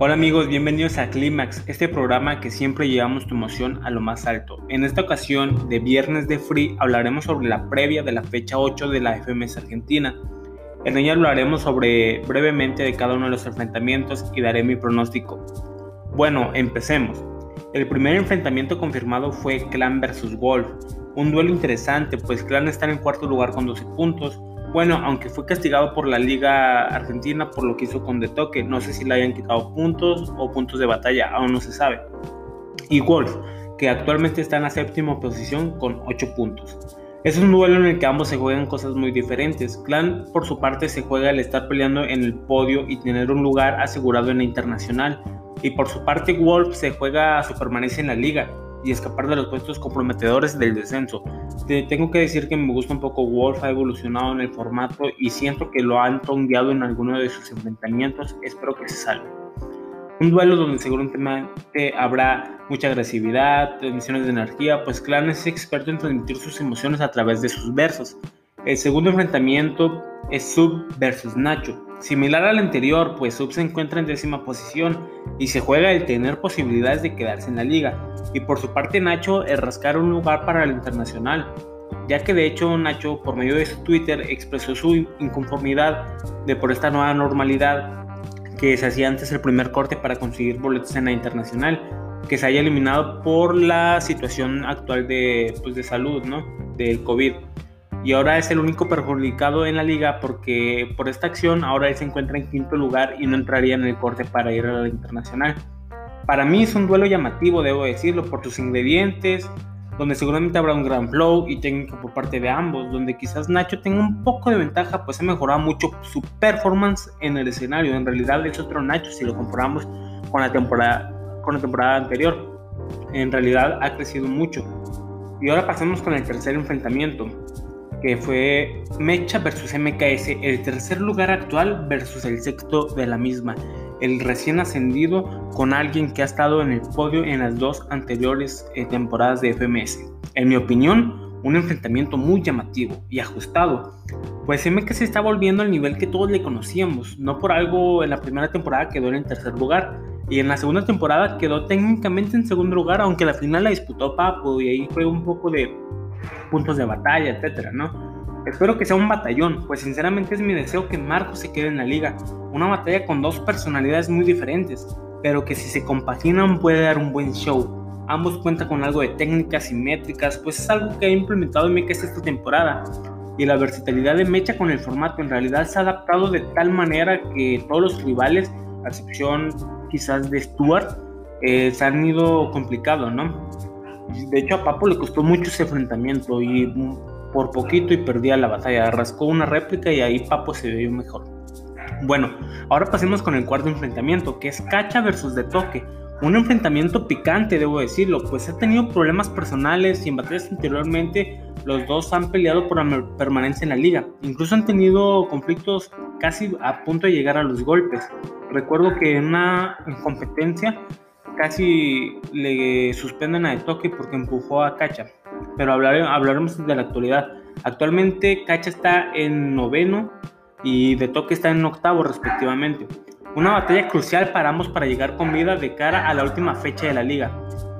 Hola amigos, bienvenidos a Clímax, este programa que siempre llevamos tu emoción a lo más alto. En esta ocasión, de Viernes de Free, hablaremos sobre la previa de la fecha 8 de la FMS Argentina. En ella hablaremos sobre brevemente de cada uno de los enfrentamientos y daré mi pronóstico. Bueno, empecemos. El primer enfrentamiento confirmado fue Clan vs Wolf, un duelo interesante, pues Clan está en cuarto lugar con 12 puntos, bueno, aunque fue castigado por la Liga Argentina por lo que hizo con De Toque, no sé si le hayan quitado puntos o puntos de batalla, aún no se sabe. Y Wolf, que actualmente está en la séptima posición con 8 puntos. Es un duelo en el que ambos se juegan cosas muy diferentes. Clan, por su parte, se juega el estar peleando en el podio y tener un lugar asegurado en la internacional. Y por su parte, Wolf se juega su permanencia en la liga y escapar de los puestos comprometedores del descenso. Te tengo que decir que me gusta un poco Wolf, ha evolucionado en el formato y siento que lo han tongueado en alguno de sus enfrentamientos. Espero que se salve. Un duelo donde seguramente habrá mucha agresividad, transmisiones de energía, pues Clan es experto en transmitir sus emociones a través de sus versos. El segundo enfrentamiento es Sub versus Nacho. Similar al anterior, pues Sub se encuentra en décima posición y se juega el tener posibilidades de quedarse en la liga. Y por su parte Nacho el rascar un lugar para el internacional, ya que de hecho Nacho por medio de su Twitter expresó su inconformidad de por esta nueva normalidad que se hacía antes el primer corte para conseguir boletos en la internacional, que se haya eliminado por la situación actual de, pues, de salud, ¿no? Del COVID y ahora es el único perjudicado en la liga porque por esta acción ahora él se encuentra en quinto lugar y no entraría en el corte para ir a la internacional. Para mí es un duelo llamativo, debo decirlo, por sus ingredientes, donde seguramente habrá un gran flow y técnica por parte de ambos, donde quizás Nacho tenga un poco de ventaja, pues ha mejorado mucho su performance en el escenario. En realidad es otro Nacho si lo comparamos con la temporada, con la temporada anterior. En realidad ha crecido mucho. Y ahora pasemos con el tercer enfrentamiento que fue Mecha versus MKS, el tercer lugar actual versus el sexto de la misma, el recién ascendido con alguien que ha estado en el podio en las dos anteriores eh, temporadas de FMS. En mi opinión, un enfrentamiento muy llamativo y ajustado, pues MKS está volviendo al nivel que todos le conocíamos, no por algo en la primera temporada quedó en el tercer lugar, y en la segunda temporada quedó técnicamente en segundo lugar, aunque la final la disputó Papo y ahí fue un poco de puntos de batalla, etcétera, ¿no? Espero que sea un batallón, pues sinceramente es mi deseo que Marco se quede en la liga. Una batalla con dos personalidades muy diferentes, pero que si se compaginan puede dar un buen show. Ambos cuentan con algo de técnicas simétricas, pues es algo que ha implementado Mecha esta temporada. Y la versatilidad de Mecha con el formato en realidad se ha adaptado de tal manera que todos los rivales, a excepción quizás de Stuart, eh, se han ido complicado, ¿no? De hecho, a Papo le costó mucho ese enfrentamiento y por poquito y perdía la batalla. Rascó una réplica y ahí Papo se vio mejor. Bueno, ahora pasemos con el cuarto enfrentamiento, que es Cacha versus De Toque. Un enfrentamiento picante, debo decirlo, pues ha tenido problemas personales y en batallas anteriormente los dos han peleado por la permanencia en la liga. Incluso han tenido conflictos casi a punto de llegar a los golpes. Recuerdo que en una competencia casi le suspenden a Toque porque empujó a Cacha. Pero hablaremos de la actualidad. Actualmente Cacha está en noveno y De Toque está en octavo respectivamente. Una batalla crucial para ambos para llegar con vida de cara a la última fecha de la liga.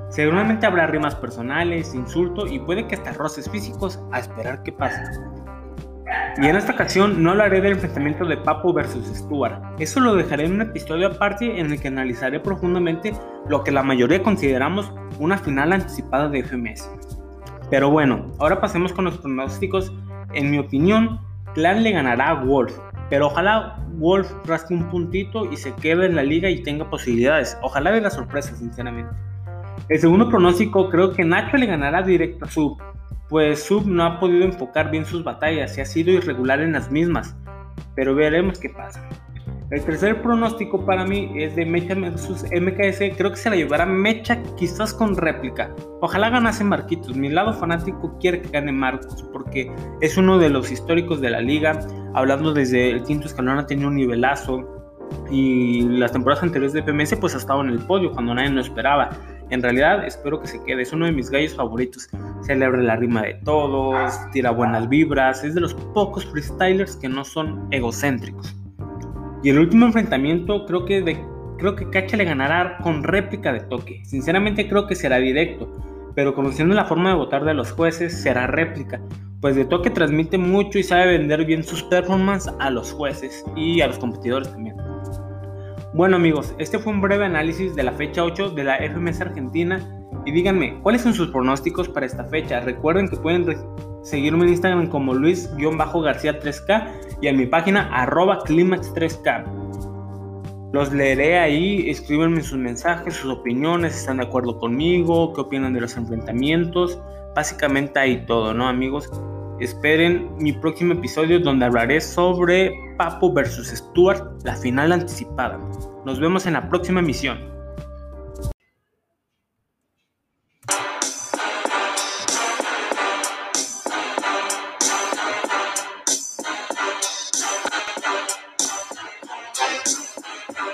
Seguramente habrá rimas personales, insulto y puede que hasta roces físicos a esperar que pase. Y en esta ocasión no hablaré del enfrentamiento de Papo versus Stuart. Eso lo dejaré en un episodio aparte en el que analizaré profundamente lo que la mayoría consideramos una final anticipada de FMS. Pero bueno, ahora pasemos con los pronósticos. En mi opinión, Clan le ganará a Wolf, pero ojalá Wolf rasque un puntito y se quede en la liga y tenga posibilidades. Ojalá de la sorpresa, sinceramente. El segundo pronóstico creo que Nacho le ganará directo a Sub pues Sub no ha podido enfocar bien sus batallas y ha sido irregular en las mismas, pero veremos qué pasa. El tercer pronóstico para mí es de Mecha vs MKS. Creo que se la llevará Mecha quizás con réplica. Ojalá ganase Marquitos. Mi lado fanático quiere que gane Marcos porque es uno de los históricos de la liga. Hablando desde el quinto escalón ha tenido un nivelazo. Y las temporadas anteriores de PMS pues ha estado en el podio cuando nadie lo esperaba. En realidad espero que se quede, es uno de mis gallos favoritos. Celebra la rima de todos, tira buenas vibras, es de los pocos freestylers que no son egocéntricos. Y el último enfrentamiento creo que de creo que Cacha le ganará con réplica de toque. Sinceramente creo que será directo, pero conociendo la forma de votar de los jueces será réplica, pues de toque transmite mucho y sabe vender bien sus performances a los jueces y a los competidores también. Bueno amigos, este fue un breve análisis de la fecha 8 de la FMS Argentina y díganme, ¿cuáles son sus pronósticos para esta fecha? Recuerden que pueden seguirme en Instagram como Luis-García3K y en mi página arroba Climax3K. Los leeré ahí, escríbanme sus mensajes, sus opiniones, están de acuerdo conmigo, qué opinan de los enfrentamientos. Básicamente ahí todo, ¿no amigos? Esperen mi próximo episodio donde hablaré sobre Papo versus Stuart, la final anticipada. Nos vemos en la próxima emisión.